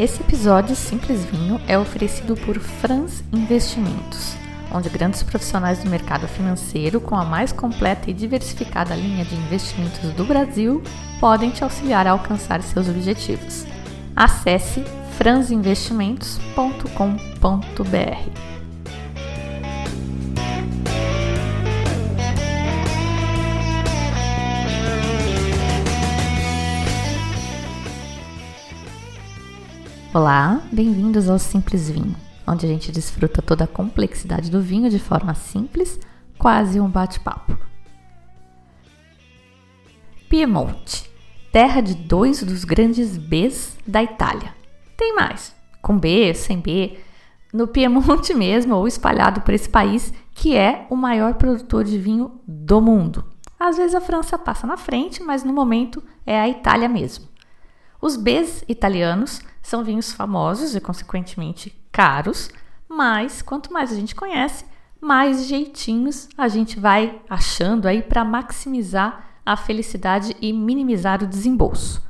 Esse episódio Simples Vinho é oferecido por Franz Investimentos, onde grandes profissionais do mercado financeiro, com a mais completa e diversificada linha de investimentos do Brasil, podem te auxiliar a alcançar seus objetivos. Acesse franzinvestimentos.com.br. Olá, bem-vindos ao Simples Vinho, onde a gente desfruta toda a complexidade do vinho de forma simples, quase um bate-papo. Piemonte, terra de dois dos grandes Bs da Itália. Tem mais, com B, sem B, no Piemonte mesmo ou espalhado por esse país que é o maior produtor de vinho do mundo. Às vezes a França passa na frente, mas no momento é a Itália mesmo. Os Bs italianos são vinhos famosos e, consequentemente, caros, mas quanto mais a gente conhece, mais jeitinhos a gente vai achando aí para maximizar a felicidade e minimizar o desembolso.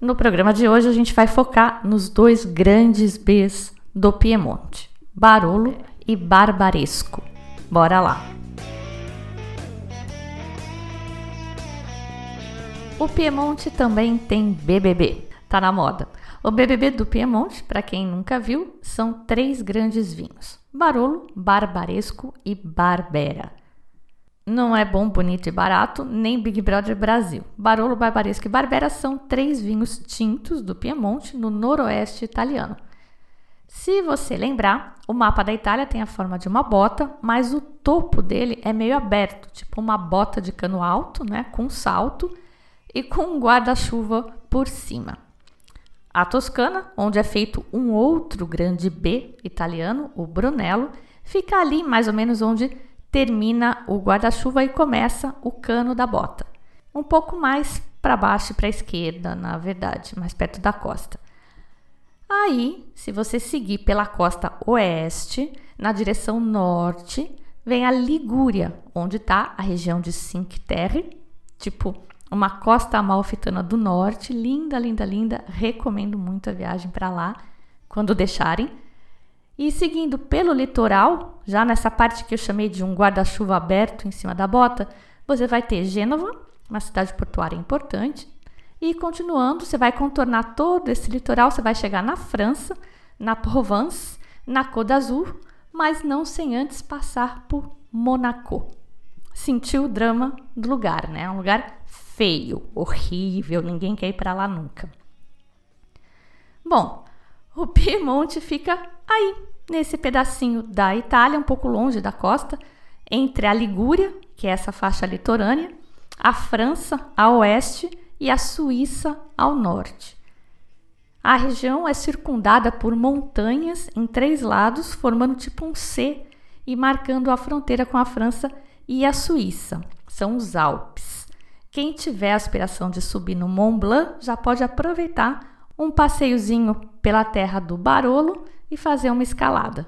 No programa de hoje a gente vai focar nos dois grandes Bs do Piemonte, Barolo e Barbaresco. Bora lá! O Piemonte também tem BBB, tá na moda. O BBB do Piemonte, para quem nunca viu, são três grandes vinhos: Barolo, Barbaresco e Barbera. Não é bom, bonito e barato, nem Big Brother Brasil. Barolo, Barbaresco e Barbera são três vinhos tintos do Piemonte, no noroeste italiano. Se você lembrar, o mapa da Itália tem a forma de uma bota, mas o topo dele é meio aberto, tipo uma bota de cano alto, né, com salto e com um guarda-chuva por cima. A Toscana, onde é feito um outro grande B italiano, o Brunello, fica ali mais ou menos onde termina o guarda-chuva e começa o cano da bota. Um pouco mais para baixo e para a esquerda, na verdade, mais perto da costa. Aí, se você seguir pela costa oeste, na direção norte, vem a Ligúria, onde está a região de Cinque Terre, tipo uma costa amalfitana do norte, linda, linda, linda. Recomendo muito a viagem para lá quando deixarem. E seguindo pelo litoral, já nessa parte que eu chamei de um guarda-chuva aberto em cima da bota, você vai ter Gênova, uma cidade portuária importante. E continuando, você vai contornar todo esse litoral, você vai chegar na França, na Provence, na Côte d'Azur, mas não sem antes passar por Monaco. Sentiu o drama do lugar, né? É um lugar feio, horrível, ninguém quer ir para lá nunca. Bom, o Piemonte fica aí, nesse pedacinho da Itália, um pouco longe da costa, entre a Ligúria, que é essa faixa litorânea, a França a oeste e a Suíça ao norte. A região é circundada por montanhas em três lados, formando tipo um C e marcando a fronteira com a França e a Suíça. São os Alpes. Quem tiver a aspiração de subir no Mont Blanc já pode aproveitar um passeiozinho pela terra do Barolo e fazer uma escalada.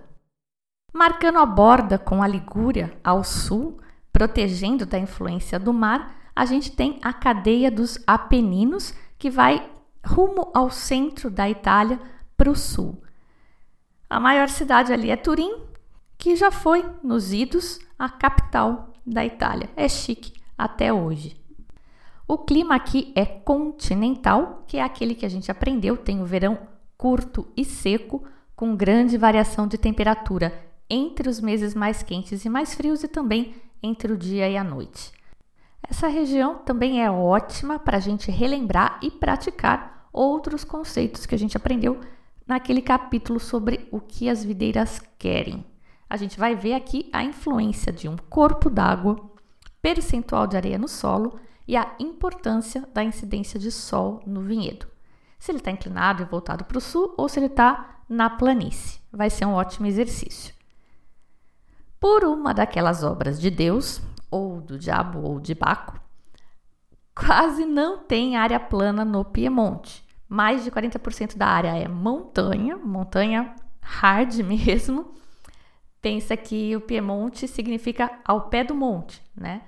Marcando a borda com a Ligúria ao sul, protegendo da influência do mar, a gente tem a cadeia dos Apeninos, que vai rumo ao centro da Itália para o sul. A maior cidade ali é Turim, que já foi, nos idos, a capital da Itália. É chique até hoje. O clima aqui é continental, que é aquele que a gente aprendeu, tem o verão curto e seco, com grande variação de temperatura entre os meses mais quentes e mais frios e também entre o dia e a noite. Essa região também é ótima para a gente relembrar e praticar outros conceitos que a gente aprendeu naquele capítulo sobre o que as videiras querem. A gente vai ver aqui a influência de um corpo d'água, percentual de areia no solo e a importância da incidência de sol no vinhedo. Se ele está inclinado e voltado para o sul ou se ele está na planície. Vai ser um ótimo exercício. Por uma daquelas obras de Deus, ou do diabo, ou de Baco, quase não tem área plana no Piemonte. Mais de 40% da área é montanha, montanha hard mesmo. Pensa que o Piemonte significa ao pé do monte, né?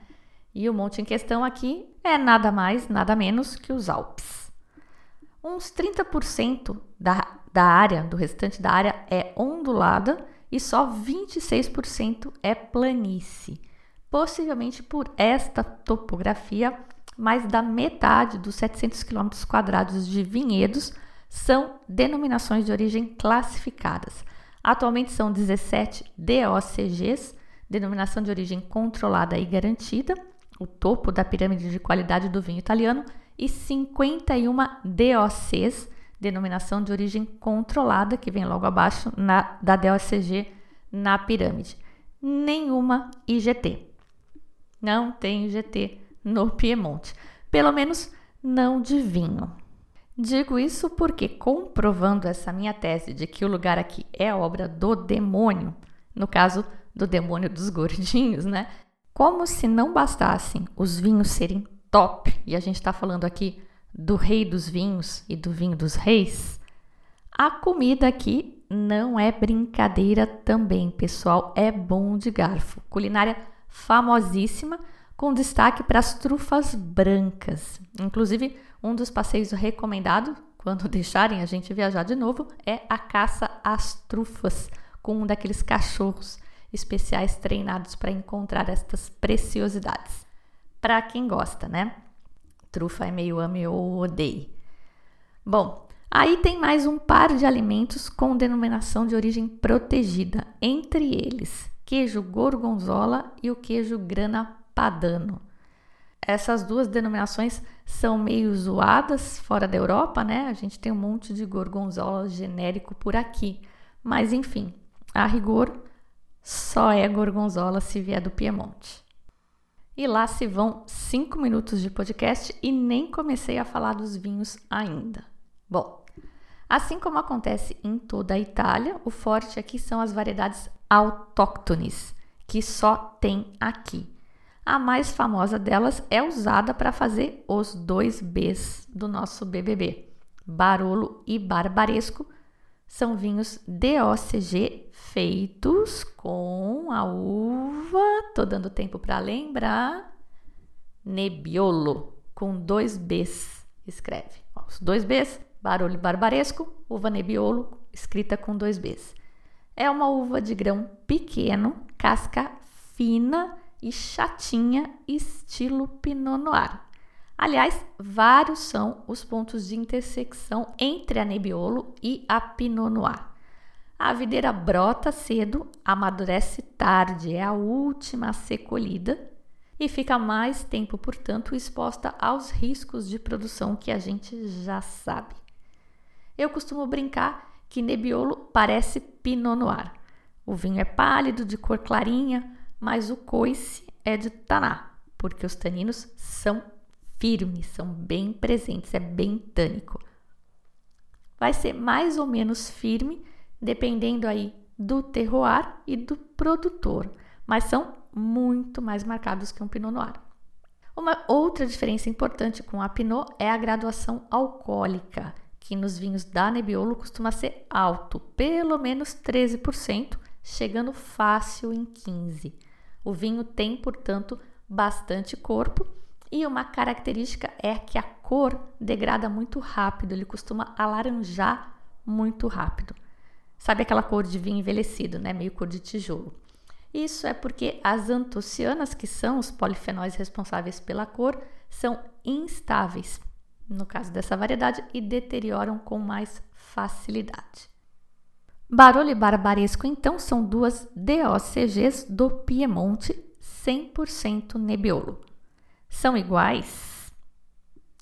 E o monte em questão aqui é nada mais, nada menos que os Alpes. Uns 30% da, da área, do restante da área, é ondulada e só 26% é planície. Possivelmente por esta topografia, mais da metade dos 700 km quadrados de vinhedos são denominações de origem classificadas. Atualmente são 17 DOCGs, denominação de origem controlada e garantida, o topo da pirâmide de qualidade do vinho italiano, e 51 DOCs, denominação de origem controlada, que vem logo abaixo na, da DOCG na pirâmide. Nenhuma IGT. Não tem IGT no Piemonte. Pelo menos não de vinho. Digo isso porque, comprovando essa minha tese de que o lugar aqui é obra do demônio, no caso do demônio dos gordinhos, né? Como se não bastassem os vinhos serem top, e a gente está falando aqui do rei dos vinhos e do vinho dos reis, a comida aqui não é brincadeira também, pessoal, é bom de garfo. Culinária famosíssima, com destaque para as trufas brancas. Inclusive, um dos passeios recomendados, quando deixarem a gente viajar de novo, é a caça às trufas, com um daqueles cachorros especiais treinados para encontrar estas preciosidades. Para quem gosta, né? Trufa é meio ame ou odeie. Bom, aí tem mais um par de alimentos com denominação de origem protegida, entre eles queijo gorgonzola e o queijo grana padano. Essas duas denominações são meio zoadas fora da Europa, né? A gente tem um monte de gorgonzola genérico por aqui. Mas enfim, a rigor, só é gorgonzola se vier do Piemonte. E lá se vão cinco minutos de podcast e nem comecei a falar dos vinhos ainda. Bom, assim como acontece em toda a Itália, o forte aqui são as variedades autóctones, que só tem aqui. A mais famosa delas é usada para fazer os dois Bs do nosso BBB. Barolo e Barbaresco são vinhos DOCG feitos com a uva, tô dando tempo para lembrar, Nebbiolo, com dois Bs, escreve. Ó, os dois Bs, Barolo e Barbaresco, uva Nebbiolo, escrita com dois Bs. É uma uva de grão pequeno, casca fina e chatinha, estilo Pinot Noir. Aliás, vários são os pontos de intersecção entre a Nebbiolo e a Pinot Noir. A videira brota cedo, amadurece tarde, é a última a ser colhida e fica mais tempo, portanto, exposta aos riscos de produção que a gente já sabe. Eu costumo brincar que Nebbiolo parece Pinot Noir. O vinho é pálido, de cor clarinha, mas o coice é de taná, porque os taninos são firmes, são bem presentes, é bem tânico. Vai ser mais ou menos firme, dependendo aí do terroir e do produtor, mas são muito mais marcados que um Pinot Noir. Uma outra diferença importante com a Pinot é a graduação alcoólica, que nos vinhos da Nebbiolo costuma ser alto, pelo menos 13%, chegando fácil em 15%. O vinho tem, portanto, bastante corpo e uma característica é que a cor degrada muito rápido, ele costuma alaranjar muito rápido. Sabe aquela cor de vinho envelhecido, né? Meio cor de tijolo. Isso é porque as antocianas, que são os polifenóis responsáveis pela cor, são instáveis, no caso dessa variedade, e deterioram com mais facilidade. Barolo e Barbaresco, então, são duas DOCGs do Piemonte 100% Nebbiolo. São iguais?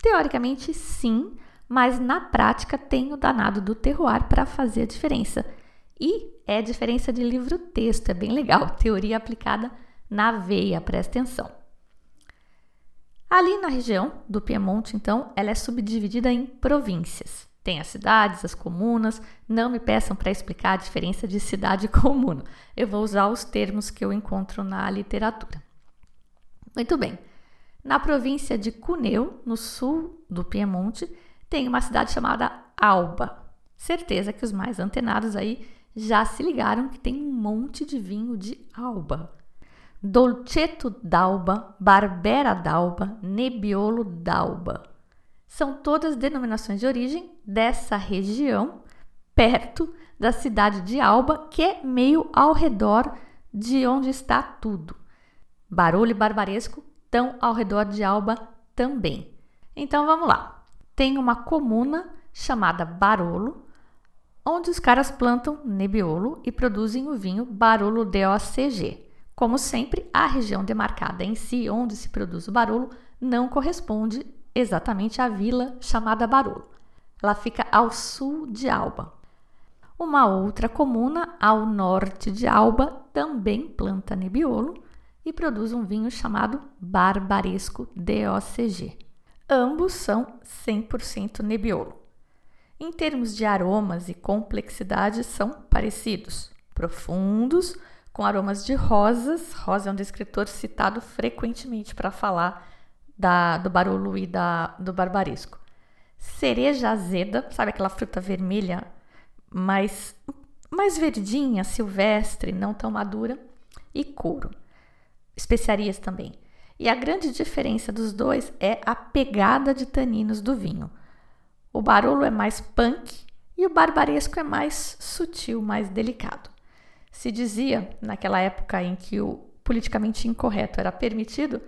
Teoricamente, sim, mas na prática tem o danado do terroir para fazer a diferença. E é diferença de livro-texto, é bem legal, teoria aplicada na veia, presta atenção. Ali na região do Piemonte, então, ela é subdividida em províncias. Tem as cidades, as comunas. Não me peçam para explicar a diferença de cidade e comuna. Eu vou usar os termos que eu encontro na literatura. Muito bem. Na província de Cuneu, no sul do Piemonte, tem uma cidade chamada Alba. Certeza que os mais antenados aí já se ligaram que tem um monte de vinho de Alba. Dolcetto d'Alba, Barbera d'Alba, Nebbiolo d'Alba São todas denominações de origem dessa região, perto da cidade de Alba, que é meio ao redor de onde está tudo. Barolo e Barbaresco estão ao redor de Alba também. Então vamos lá. Tem uma comuna chamada Barolo, onde os caras plantam Nebbiolo e produzem o vinho Barolo DOCG. Como sempre, a região demarcada em si, onde se produz o Barolo, não corresponde exatamente à vila chamada Barolo. Ela fica ao sul de Alba. Uma outra comuna ao norte de Alba também planta Nebbiolo e produz um vinho chamado Barbaresco DOCG. Ambos são 100% Nebbiolo. Em termos de aromas e complexidade, são parecidos, profundos, com aromas de rosas. Rosa é um descritor citado frequentemente para falar da, do barolo e da, do barbaresco. Cereja azeda, sabe aquela fruta vermelha, mais, mais verdinha, silvestre, não tão madura, e couro. Especiarias também. E a grande diferença dos dois é a pegada de taninos do vinho. O Barolo é mais punk e o Barbaresco é mais sutil, mais delicado. Se dizia, naquela época em que o politicamente incorreto era permitido,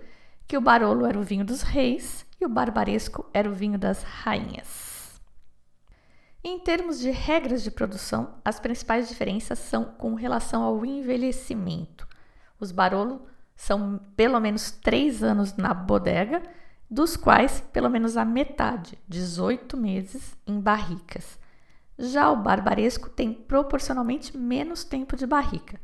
que o Barolo era o vinho dos reis e o Barbaresco era o vinho das rainhas. Em termos de regras de produção, as principais diferenças são com relação ao envelhecimento. Os Barolo são pelo menos três anos na bodega dos quais pelo menos a metade, 18 meses, em barricas. Já o barbaresco tem proporcionalmente menos tempo de barrica.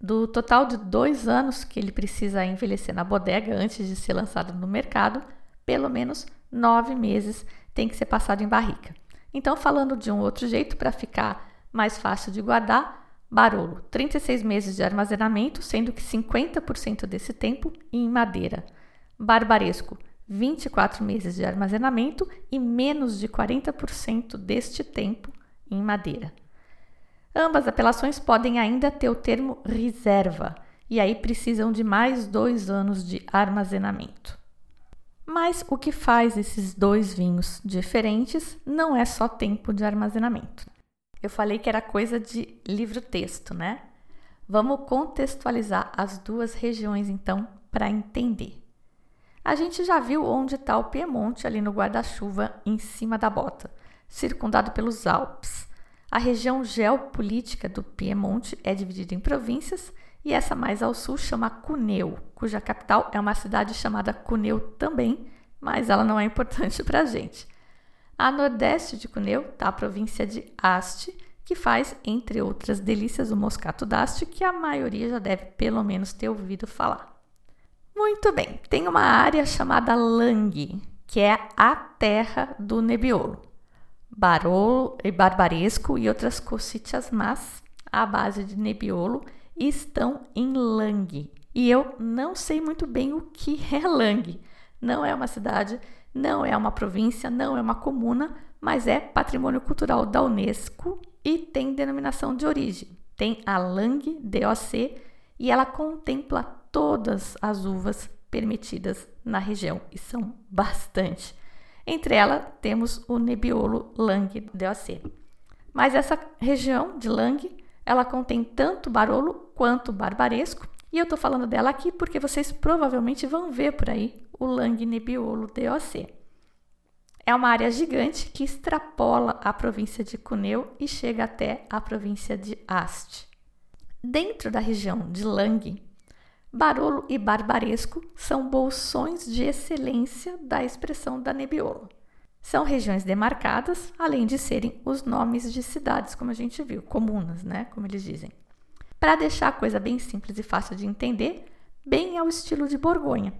Do total de dois anos que ele precisa envelhecer na bodega antes de ser lançado no mercado, pelo menos nove meses tem que ser passado em barrica. Então, falando de um outro jeito para ficar mais fácil de guardar, Barolo, 36 meses de armazenamento, sendo que 50% desse tempo em madeira. Barbaresco, 24 meses de armazenamento e menos de 40% deste tempo em madeira. Ambas apelações podem ainda ter o termo reserva, e aí precisam de mais dois anos de armazenamento. Mas o que faz esses dois vinhos diferentes não é só tempo de armazenamento. Eu falei que era coisa de livro-texto, né? Vamos contextualizar as duas regiões então para entender. A gente já viu onde está o Piemonte ali no guarda-chuva em cima da bota, circundado pelos Alpes. A região geopolítica do Piemonte é dividida em províncias e essa mais ao sul chama Cuneu, cuja capital é uma cidade chamada Cuneu também, mas ela não é importante para a gente. A nordeste de Cuneu está a província de Asti, que faz, entre outras delícias, o moscato d'Asti, que a maioria já deve pelo menos ter ouvido falar. Muito bem, tem uma área chamada Lang, que é a terra do Nebbiolo. Barolo e Barbaresco e outras cocitas más à base de Nebbiolo estão em Lang. E eu não sei muito bem o que é Lang. Não é uma cidade, não é uma província, não é uma comuna, mas é patrimônio cultural da Unesco e tem denominação de origem. Tem a Lang DOC e ela contempla todas as uvas permitidas na região, e são bastante. Entre elas, temos o Nebbiolo Lang DOC. Mas essa região de Lang, ela contém tanto Barolo quanto Barbaresco, e eu estou falando dela aqui porque vocês provavelmente vão ver por aí o Lang Nebbiolo DOC. É uma área gigante que extrapola a província de Cuneu e chega até a província de Asti. Dentro da região de Lang, Barolo e Barbaresco são bolsões de excelência da expressão da Nebbiolo. São regiões demarcadas, além de serem os nomes de cidades, como a gente viu, comunas, né, como eles dizem. Para deixar a coisa bem simples e fácil de entender, bem ao estilo de Borgonha.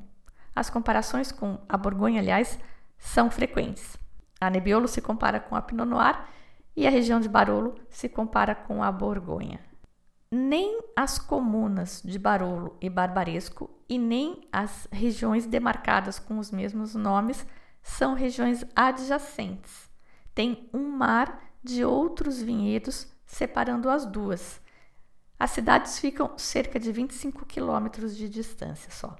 As comparações com a Borgonha, aliás, são frequentes. A Nebbiolo se compara com a Pinot Noir e a região de Barolo se compara com a Borgonha nem as comunas de Barolo e Barbaresco e nem as regiões demarcadas com os mesmos nomes são regiões adjacentes. Tem um mar de outros vinhedos separando as duas. As cidades ficam cerca de 25 quilômetros de distância só.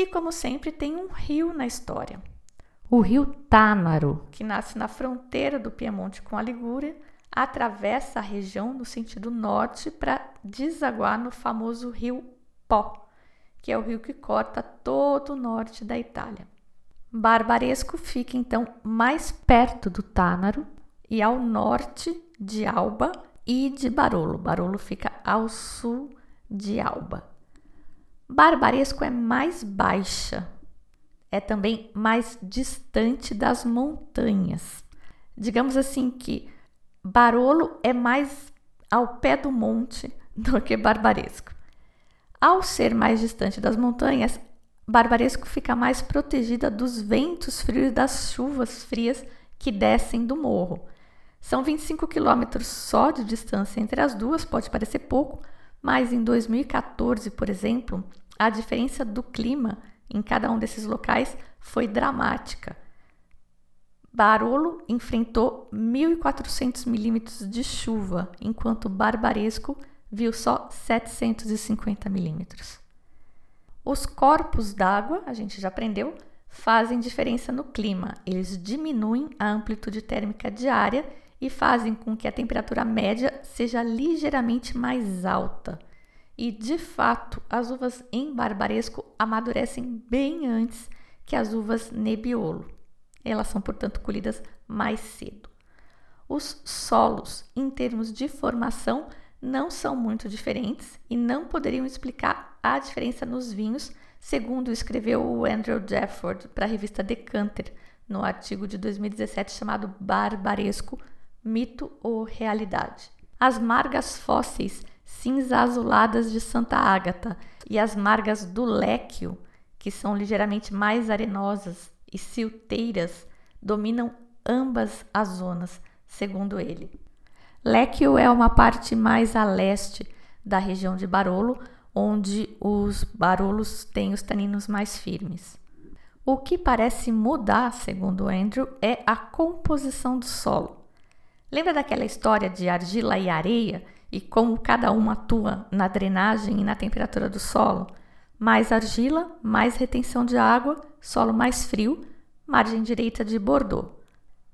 E como sempre, tem um rio na história. O rio Tânaro, que nasce na fronteira do Piemonte com a Ligúria, atravessa a região no sentido norte para desaguar no famoso rio Pó, que é o rio que corta todo o norte da Itália. Barbaresco fica então mais perto do Tânaro e ao norte de Alba e de Barolo. Barolo fica ao sul de Alba. Barbaresco é mais baixa, é também mais distante das montanhas. Digamos assim que Barolo é mais ao pé do monte do que Barbaresco. Ao ser mais distante das montanhas, Barbaresco fica mais protegida dos ventos frios e das chuvas frias que descem do morro. São 25 quilômetros só de distância entre as duas, pode parecer pouco, mas em 2014, por exemplo, a diferença do clima em cada um desses locais foi dramática. Barolo enfrentou 1.400 milímetros de chuva, enquanto Barbaresco viu só 750 milímetros. Os corpos d'água, a gente já aprendeu, fazem diferença no clima. Eles diminuem a amplitude térmica diária e fazem com que a temperatura média seja ligeiramente mais alta. E de fato, as uvas em barbaresco amadurecem bem antes que as uvas Nebbiolo. Elas são, portanto, colhidas mais cedo. Os solos, em termos de formação, não são muito diferentes e não poderiam explicar a diferença nos vinhos, segundo escreveu o Andrew Jefford para a revista Decanter, no artigo de 2017 chamado Barbaresco: Mito ou Realidade. As margas fósseis cinza azuladas de Santa Ágata e as margas do Léquio, que são ligeiramente mais arenosas e silteiras, dominam ambas as zonas, segundo ele. Léquio é uma parte mais a leste da região de Barolo, onde os barolos têm os taninos mais firmes. O que parece mudar, segundo Andrew, é a composição do solo. Lembra daquela história de argila e areia e como cada uma atua na drenagem e na temperatura do solo. Mais argila, mais retenção de água, solo mais frio, margem direita de Bordeaux.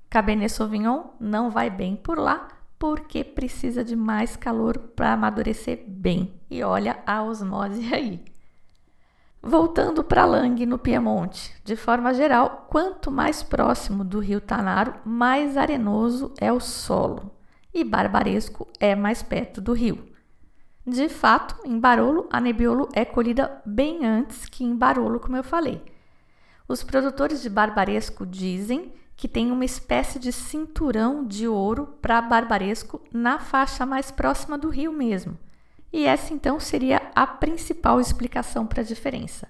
Cabernet Sauvignon não vai bem por lá porque precisa de mais calor para amadurecer bem. E olha a osmose aí. Voltando para Lang, no Piemonte, de forma geral, quanto mais próximo do rio Tanaro, mais arenoso é o solo e Barbaresco é mais perto do rio. De fato, em Barolo, a Nebbiolo é colhida bem antes que em Barolo, como eu falei. Os produtores de Barbaresco dizem que tem uma espécie de cinturão de ouro para Barbaresco na faixa mais próxima do rio mesmo. E essa então seria a principal explicação para a diferença.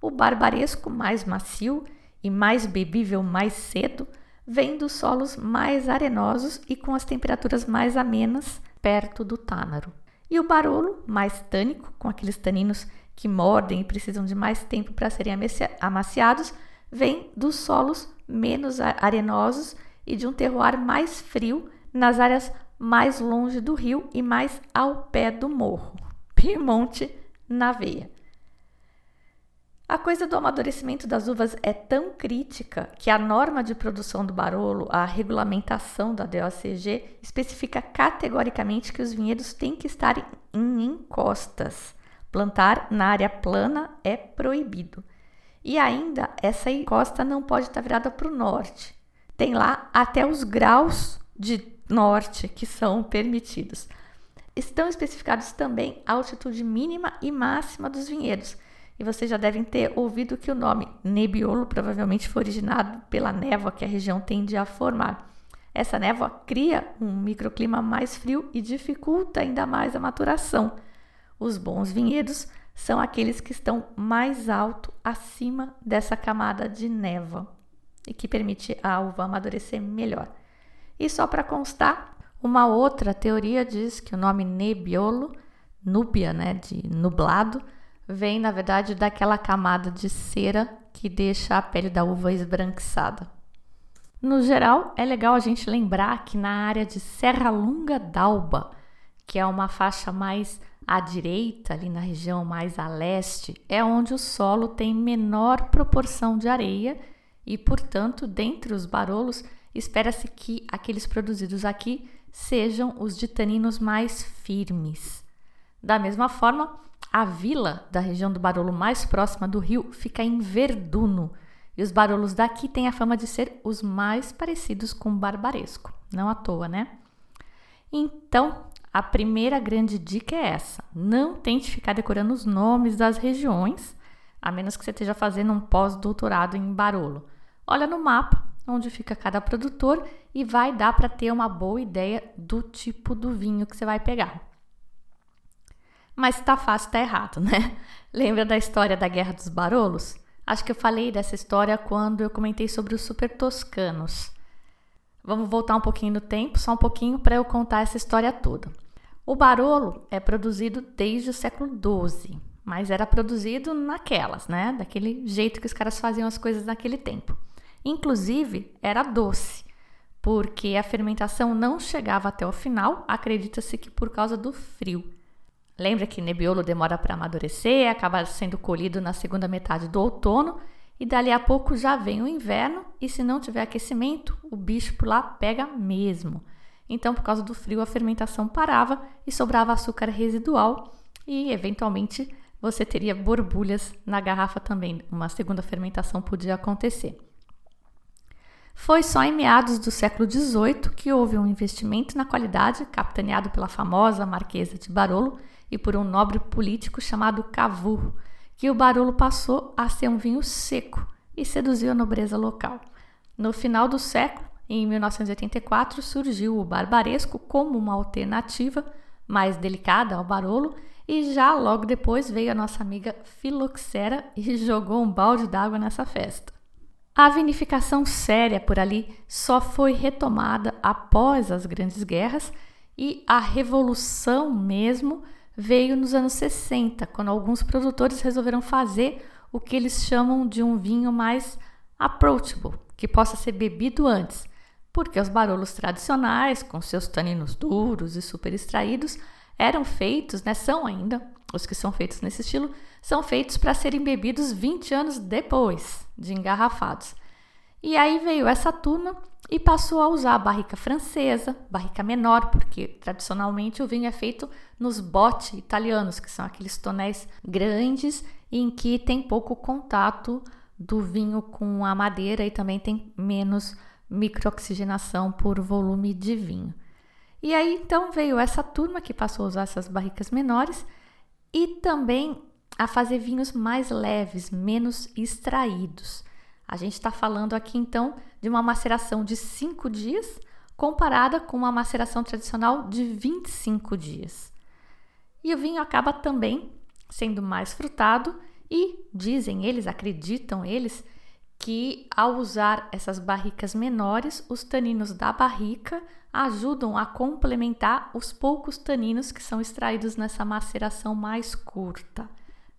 O Barbaresco mais macio e mais bebível mais cedo vem dos solos mais arenosos e com as temperaturas mais amenas perto do tânaro. E o barolo, mais tânico, com aqueles taninos que mordem e precisam de mais tempo para serem amaciados, vem dos solos menos arenosos e de um terroir mais frio nas áreas mais longe do rio e mais ao pé do morro. Piemonte na veia. A coisa do amadurecimento das uvas é tão crítica que a norma de produção do Barolo, a regulamentação da DOCG, especifica categoricamente que os vinhedos têm que estar em encostas. Plantar na área plana é proibido. E ainda, essa encosta não pode estar virada para o norte. Tem lá até os graus de norte que são permitidos. Estão especificados também a altitude mínima e máxima dos vinhedos e vocês já devem ter ouvido que o nome Nebbiolo provavelmente foi originado pela névoa que a região tende a formar. Essa névoa cria um microclima mais frio e dificulta ainda mais a maturação. Os bons vinhedos são aqueles que estão mais alto acima dessa camada de névoa e que permite a uva amadurecer melhor. E só para constar, uma outra teoria diz que o nome Nebbiolo, núbia, né, de nublado, vem, na verdade, daquela camada de cera que deixa a pele da uva esbranquiçada. No geral, é legal a gente lembrar que na área de Serra Lunga d'Alba, que é uma faixa mais à direita, ali na região mais a leste, é onde o solo tem menor proporção de areia e, portanto, dentre os barolos, espera-se que aqueles produzidos aqui sejam os de taninos mais firmes. Da mesma forma, a vila da região do Barolo mais próxima do rio fica em Verduno, e os barolos daqui têm a fama de ser os mais parecidos com barbaresco, não à toa, né? Então, a primeira grande dica é essa: não tente ficar decorando os nomes das regiões, a menos que você esteja fazendo um pós-doutorado em Barolo. Olha no mapa onde fica cada produtor e vai dar para ter uma boa ideia do tipo do vinho que você vai pegar. Mas tá fácil, tá errado, né? Lembra da história da Guerra dos Barolos? Acho que eu falei dessa história quando eu comentei sobre os super toscanos. Vamos voltar um pouquinho no tempo, só um pouquinho para eu contar essa história toda. O Barolo é produzido desde o século XII, mas era produzido naquelas, né? Daquele jeito que os caras faziam as coisas naquele tempo. Inclusive, era doce, porque a fermentação não chegava até o final, acredita-se que por causa do frio. Lembra que Nebbiolo demora para amadurecer, acaba sendo colhido na segunda metade do outono e dali a pouco já vem o inverno e se não tiver aquecimento, o bicho por lá pega mesmo. Então, por causa do frio, a fermentação parava e sobrava açúcar residual e eventualmente você teria borbulhas na garrafa também. Uma segunda fermentação podia acontecer. Foi só em meados do século XVIII que houve um investimento na qualidade, capitaneado pela famosa Marquesa de Barolo, e por um nobre político chamado Cavour, que o Barolo passou a ser um vinho seco e seduziu a nobreza local. No final do século, em 1984, surgiu o Barbaresco como uma alternativa mais delicada ao Barolo e já logo depois veio a nossa amiga Filoxera e jogou um balde d'água nessa festa. A vinificação séria por ali só foi retomada após as grandes guerras e a revolução mesmo veio nos anos 60, quando alguns produtores resolveram fazer o que eles chamam de um vinho mais approachable, que possa ser bebido antes, porque os barolos tradicionais, com seus taninos duros e super extraídos, eram feitos, né, são ainda, os que são feitos nesse estilo, são feitos para serem bebidos 20 anos depois de engarrafados. E aí veio essa turma e passou a usar a barrica francesa, barrica menor, porque tradicionalmente o vinho é feito nos botti italianos, que são aqueles tonéis grandes em que tem pouco contato do vinho com a madeira e também tem menos microoxigenação por volume de vinho. E aí então veio essa turma que passou a usar essas barricas menores e também a fazer vinhos mais leves, menos extraídos. A gente está falando aqui então de uma maceração de 5 dias comparada com uma maceração tradicional de 25 dias. E o vinho acaba também sendo mais frutado e dizem eles, acreditam eles, que ao usar essas barricas menores, os taninos da barrica ajudam a complementar os poucos taninos que são extraídos nessa maceração mais curta.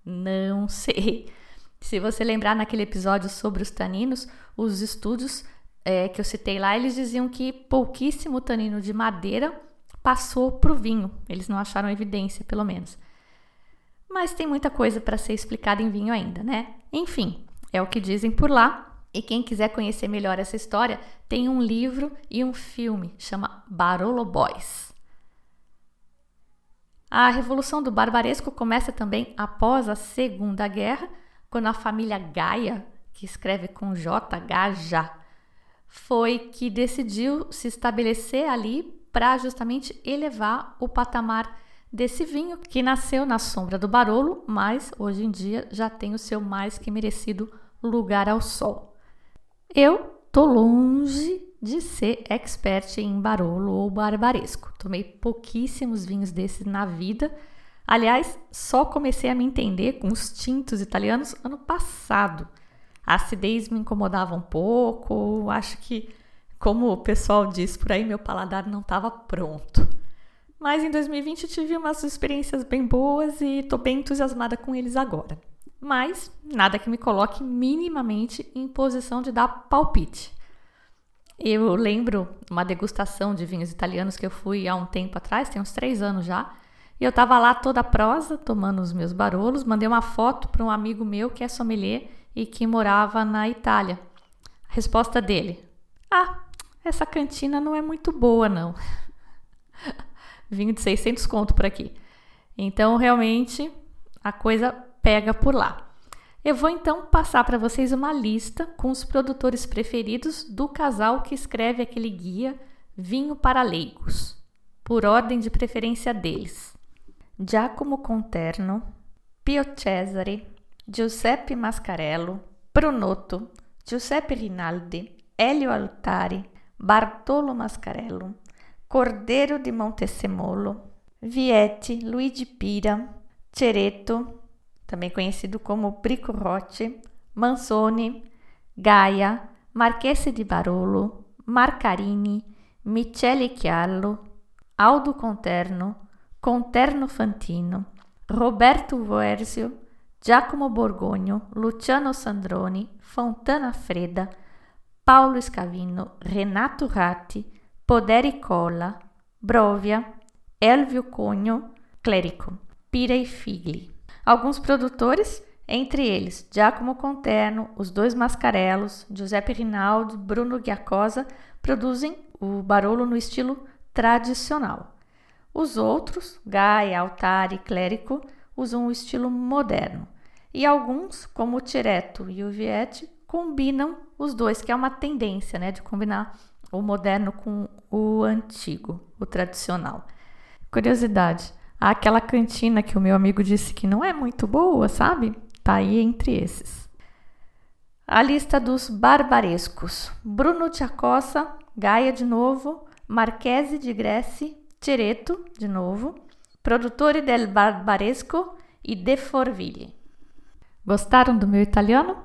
Não sei. Se você lembrar naquele episódio sobre os taninos, os estudos é, que eu citei lá, eles diziam que pouquíssimo tanino de madeira passou para o vinho. Eles não acharam evidência, pelo menos. Mas tem muita coisa para ser explicada em vinho ainda, né? Enfim, é o que dizem por lá. E quem quiser conhecer melhor essa história, tem um livro e um filme, chama Barolo Boys. A Revolução do Barbaresco começa também após a Segunda Guerra, quando a família Gaia, que escreve com J, Gaja, foi que decidiu se estabelecer ali para justamente elevar o patamar desse vinho que nasceu na sombra do Barolo, mas hoje em dia já tem o seu mais que merecido lugar ao sol. Eu tô longe de ser expert em Barolo ou Barbaresco. Tomei pouquíssimos vinhos desses na vida Aliás, só comecei a me entender com os tintos italianos ano passado. A acidez me incomodava um pouco, acho que, como o pessoal diz por aí, meu paladar não estava pronto. Mas em 2020 tive umas experiências bem boas e estou bem entusiasmada com eles agora. Mas nada que me coloque minimamente em posição de dar palpite. Eu lembro uma degustação de vinhos italianos que eu fui há um tempo atrás, tem uns três anos já, e eu estava lá toda prosa, tomando os meus barolos, mandei uma foto para um amigo meu que é sommelier e que morava na Itália. Resposta dele: Ah, essa cantina não é muito boa, não. Vinho de 600 conto por aqui. Então, realmente, a coisa pega por lá. Eu vou então passar para vocês uma lista com os produtores preferidos do casal que escreve aquele guia Vinho para Leigos, por ordem de preferência deles. Giacomo Conterno, Pio Cesare, Giuseppe Mascarello, Brunotto, Giuseppe Rinaldi, Elio Altari, Bartolo Mascarello, Cordeiro di Montesemolo, Vietti, Luigi Pira, Cereto, também conhecido como Bricorote, Manzoni, Gaia, Marchese di Barolo, Marcarini, Michele Chiallo, Aldo Conterno, Conterno Fantino, Roberto Voersio, Giacomo Borgogno, Luciano Sandroni, Fontana Freda, Paolo Scavino, Renato Ratti, Poderi Colla, Brovia, Elvio Cogno, Clerico, Pirei Figli. Alguns produtores, entre eles Giacomo Conterno, os dois Mascarelos, Giuseppe Rinaldi, Bruno Giacosa, produzem o Barolo no estilo tradicional. Os outros, Gaia, Altari e Clérico, usam o estilo moderno. E alguns, como o Tireto e o combinam os dois, que é uma tendência né, de combinar o moderno com o antigo, o tradicional. Curiosidade: aquela cantina que o meu amigo disse que não é muito boa, sabe? Tá aí entre esses. A lista dos barbarescos: Bruno Tiacossa, Gaia de novo, Marchese de Gresse, Tireto de novo, Produtore del Barbaresco e De Forville. Gostaram do meu italiano?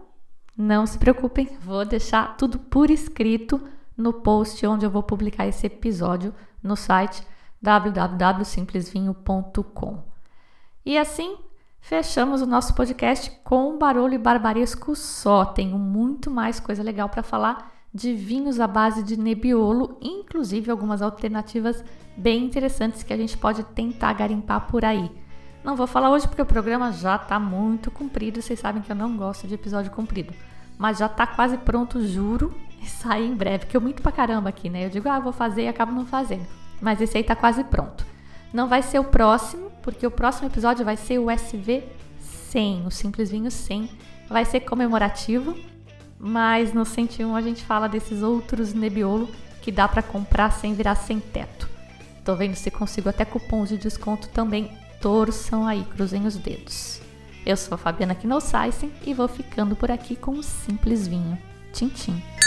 Não se preocupem, vou deixar tudo por escrito no post onde eu vou publicar esse episódio no site www.simplesvinho.com. E assim, fechamos o nosso podcast com um barulho barbaresco só. Tenho muito mais coisa legal para falar de vinhos à base de Nebbiolo, inclusive algumas alternativas bem interessantes que a gente pode tentar garimpar por aí. Não vou falar hoje porque o programa já está muito comprido, vocês sabem que eu não gosto de episódio comprido, mas já está quase pronto, juro, e sai em breve, que eu minto pra caramba aqui, né? Eu digo, ah, vou fazer e acabo não fazendo mas esse aí tá quase pronto. Não vai ser o próximo, porque o próximo episódio vai ser o SV 100, o Simples Vinho 100. Vai ser comemorativo, mas no 101 a gente fala desses outros Nebbiolo que dá para comprar sem virar sem teto. Tô vendo se consigo até cupons de desconto também. Torçam aí, cruzem os dedos. Eu sou a Fabiana Knossaisen e vou ficando por aqui com o Simples Vinho. Tchim, tchim.